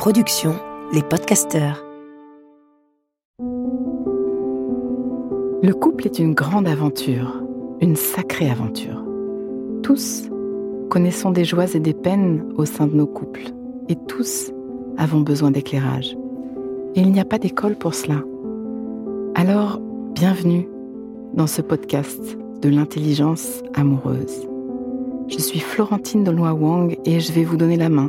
production Les Podcasteurs. Le couple est une grande aventure, une sacrée aventure. Tous connaissons des joies et des peines au sein de nos couples, et tous avons besoin d'éclairage. Et il n'y a pas d'école pour cela. Alors, bienvenue dans ce podcast de l'intelligence amoureuse. Je suis Florentine Dolnois Wang et je vais vous donner la main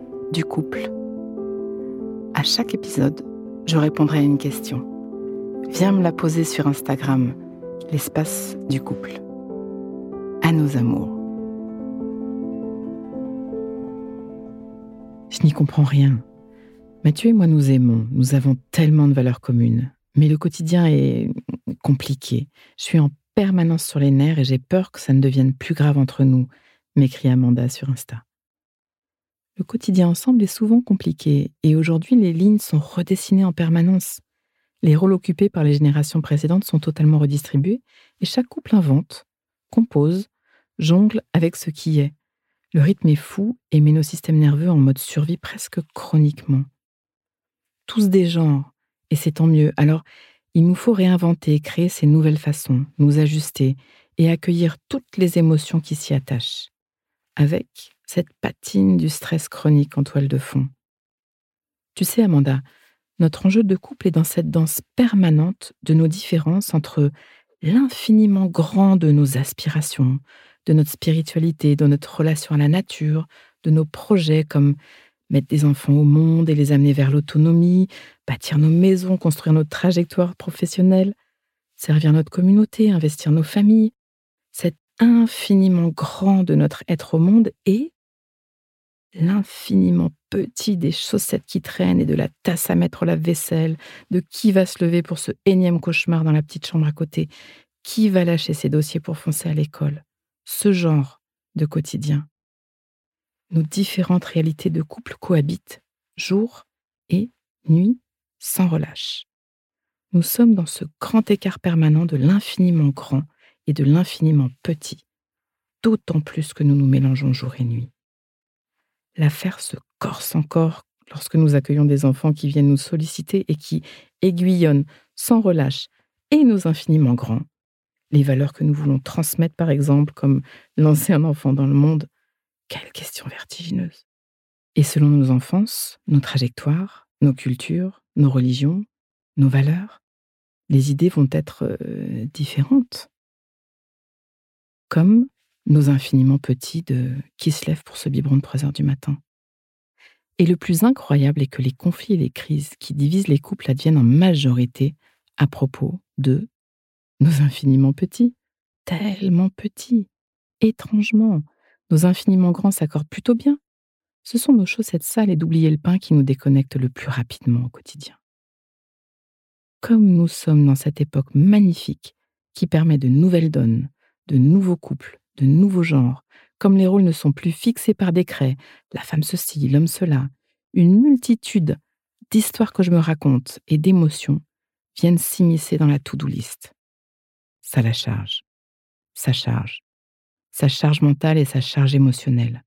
du couple. À chaque épisode, je répondrai à une question. Viens me la poser sur Instagram, l'espace du couple. À nos amours. Je n'y comprends rien. Mathieu et moi nous aimons, nous avons tellement de valeurs communes. Mais le quotidien est compliqué. Je suis en permanence sur les nerfs et j'ai peur que ça ne devienne plus grave entre nous, m'écrit Amanda sur Insta. Le quotidien ensemble est souvent compliqué et aujourd'hui les lignes sont redessinées en permanence. Les rôles occupés par les générations précédentes sont totalement redistribués et chaque couple invente, compose, jongle avec ce qui est. Le rythme est fou et met nos systèmes nerveux en mode survie presque chroniquement. Tous des genres, et c'est tant mieux. Alors, il nous faut réinventer, créer ces nouvelles façons, nous ajuster et accueillir toutes les émotions qui s'y attachent. Avec cette patine du stress chronique en toile de fond. Tu sais, Amanda, notre enjeu de couple est dans cette danse permanente de nos différences entre l'infiniment grand de nos aspirations, de notre spiritualité, de notre relation à la nature, de nos projets comme mettre des enfants au monde et les amener vers l'autonomie, bâtir nos maisons, construire notre trajectoire professionnelle, servir notre communauté, investir nos familles, infiniment grand de notre être au monde et l'infiniment petit des chaussettes qui traînent et de la tasse à mettre la vaisselle, de qui va se lever pour ce énième cauchemar dans la petite chambre à côté, qui va lâcher ses dossiers pour foncer à l'école. Ce genre de quotidien. Nos différentes réalités de couple cohabitent, jour et nuit, sans relâche. Nous sommes dans ce grand écart permanent de l'infiniment grand et de l'infiniment petit, d'autant plus que nous nous mélangeons jour et nuit l'affaire se corse encore lorsque nous accueillons des enfants qui viennent nous solliciter et qui aiguillonnent sans relâche et nos infiniment grands. Les valeurs que nous voulons transmettre, par exemple, comme lancer un enfant dans le monde. Quelle question vertigineuse. Et selon nos enfances, nos trajectoires, nos cultures, nos religions, nos valeurs, les idées vont être euh, différentes. Comme nos infiniment petits de qui se lève pour ce biberon de 3 heures du matin. Et le plus incroyable est que les conflits et les crises qui divisent les couples adviennent en majorité à propos de nos infiniment petits, tellement petits, étrangement, nos infiniment grands s'accordent plutôt bien. Ce sont nos chaussettes sales et d'oublier le pain qui nous déconnectent le plus rapidement au quotidien. Comme nous sommes dans cette époque magnifique qui permet de nouvelles donnes, de nouveaux couples, de nouveaux genres, comme les rôles ne sont plus fixés par décret, la femme ceci, l'homme cela, une multitude d'histoires que je me raconte et d'émotions viennent s'immiscer dans la to-do list. Ça la charge, ça charge, sa charge mentale et sa charge émotionnelle.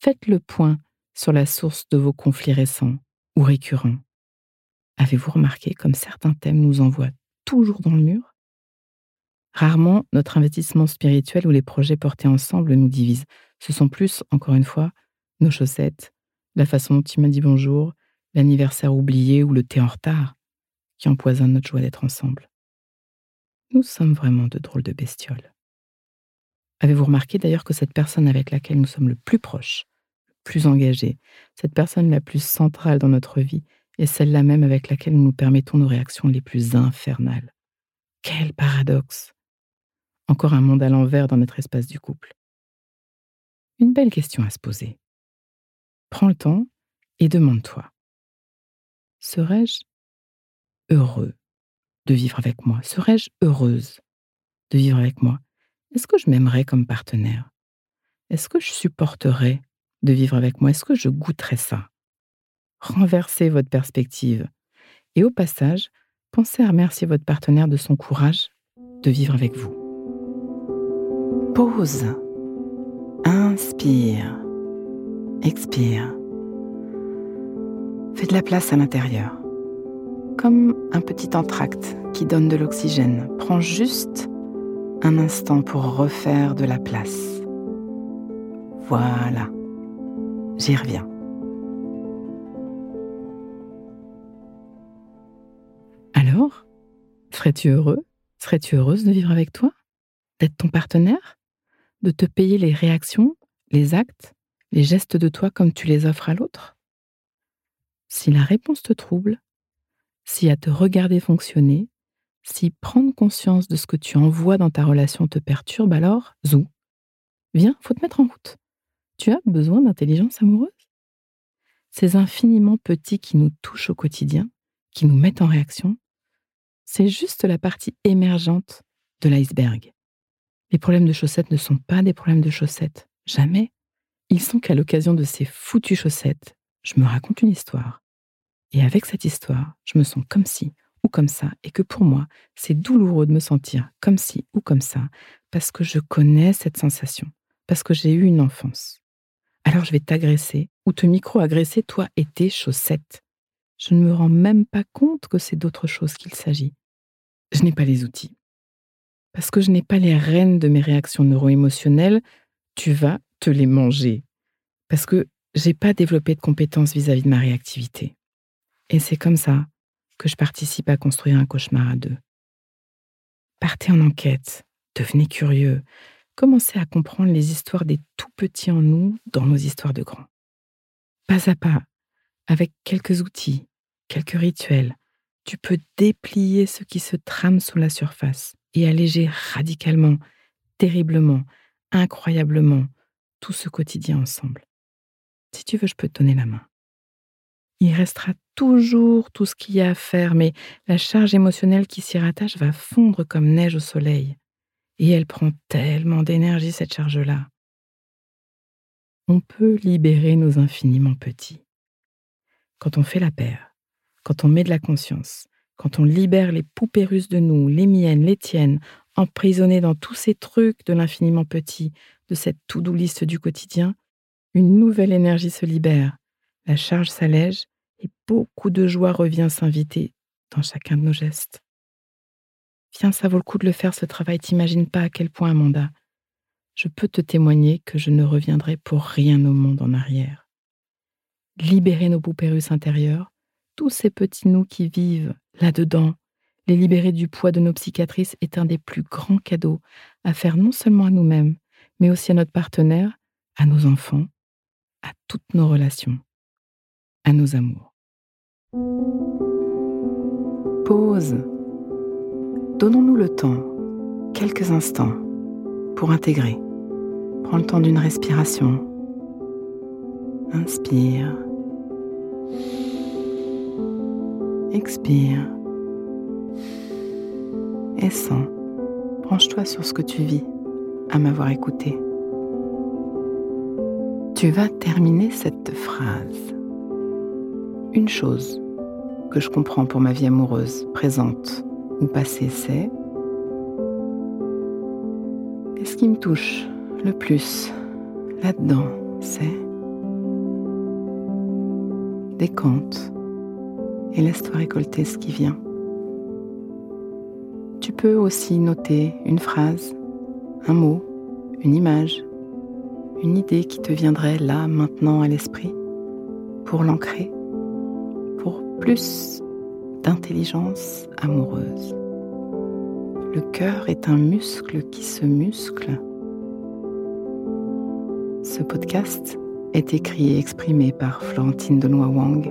Faites le point sur la source de vos conflits récents ou récurrents. Avez-vous remarqué comme certains thèmes nous envoient toujours dans le mur? Rarement, notre investissement spirituel ou les projets portés ensemble nous divisent. Ce sont plus, encore une fois, nos chaussettes, la façon dont tu m'as dit bonjour, l'anniversaire oublié ou le thé en retard qui empoisonnent notre joie d'être ensemble. Nous sommes vraiment de drôles de bestioles. Avez-vous remarqué d'ailleurs que cette personne avec laquelle nous sommes le plus proches, le plus engagés, cette personne la plus centrale dans notre vie, est celle-là même avec laquelle nous nous permettons nos réactions les plus infernales? Quel paradoxe encore un monde à l'envers dans notre espace du couple. Une belle question à se poser. Prends le temps et demande-toi. Serais-je heureux de vivre avec moi? Serais-je heureuse de vivre avec moi? Est-ce que je m'aimerais comme partenaire? Est-ce que je supporterais de vivre avec moi? Est-ce que je goûterais ça? Renversez votre perspective. Et au passage, pensez à remercier votre partenaire de son courage de vivre avec vous. Pause. Inspire. Expire. Fais de la place à l'intérieur. Comme un petit entracte qui donne de l'oxygène. Prends juste un instant pour refaire de la place. Voilà. J'y reviens. Alors, serais-tu heureux Serais-tu heureuse de vivre avec toi? D'être ton partenaire? De te payer les réactions, les actes, les gestes de toi comme tu les offres à l'autre? Si la réponse te trouble, si à te regarder fonctionner, si prendre conscience de ce que tu envoies dans ta relation te perturbe, alors, zou, viens, faut te mettre en route. Tu as besoin d'intelligence amoureuse? Ces infiniment petits qui nous touchent au quotidien, qui nous mettent en réaction, c'est juste la partie émergente de l'iceberg. Les problèmes de chaussettes ne sont pas des problèmes de chaussettes. Jamais. Ils sont qu'à l'occasion de ces foutues chaussettes, je me raconte une histoire. Et avec cette histoire, je me sens comme ci ou comme ça, et que pour moi, c'est douloureux de me sentir comme ci ou comme ça, parce que je connais cette sensation, parce que j'ai eu une enfance. Alors je vais t'agresser ou te micro-agresser, toi et tes chaussettes. Je ne me rends même pas compte que c'est d'autre chose qu'il s'agit. Je n'ai pas les outils. Parce que je n'ai pas les rênes de mes réactions neuro-émotionnelles, tu vas te les manger. Parce que j'ai pas développé de compétences vis-à-vis de ma réactivité. Et c'est comme ça que je participe à construire un cauchemar à deux. Partez en enquête, devenez curieux, commencez à comprendre les histoires des tout petits en nous dans nos histoires de grands. Pas à pas, avec quelques outils, quelques rituels, tu peux déplier ce qui se trame sous la surface et alléger radicalement, terriblement, incroyablement tout ce quotidien ensemble. Si tu veux, je peux te donner la main. Il restera toujours tout ce qu'il y a à faire, mais la charge émotionnelle qui s'y rattache va fondre comme neige au soleil. Et elle prend tellement d'énergie, cette charge-là. On peut libérer nos infiniment petits. Quand on fait la paire, quand on met de la conscience, quand on libère les poupées russes de nous, les miennes, les tiennes, emprisonnées dans tous ces trucs de l'infiniment petit, de cette to-do du quotidien, une nouvelle énergie se libère, la charge s'allège et beaucoup de joie revient s'inviter dans chacun de nos gestes. Viens, ça vaut le coup de le faire ce travail, t'imagines pas à quel point, Amanda. Je peux te témoigner que je ne reviendrai pour rien au monde en arrière. Libérer nos poupées russes intérieures, tous ces petits nous qui vivent là-dedans, les libérer du poids de nos psychiatrices est un des plus grands cadeaux à faire non seulement à nous-mêmes, mais aussi à notre partenaire, à nos enfants, à toutes nos relations, à nos amours. Pause. Donnons-nous le temps, quelques instants, pour intégrer. Prends le temps d'une respiration. Inspire. Expire. Et sens. Branche-toi sur ce que tu vis à m'avoir écouté. Tu vas terminer cette phrase. Une chose que je comprends pour ma vie amoureuse, présente ou passée, c'est et ce qui me touche le plus là-dedans, c'est décompte et laisse-toi récolter ce qui vient. Tu peux aussi noter une phrase, un mot, une image, une idée qui te viendrait là, maintenant à l'esprit, pour l'ancrer, pour plus d'intelligence amoureuse. Le cœur est un muscle qui se muscle. Ce podcast est écrit et exprimé par Florentine Denois Wang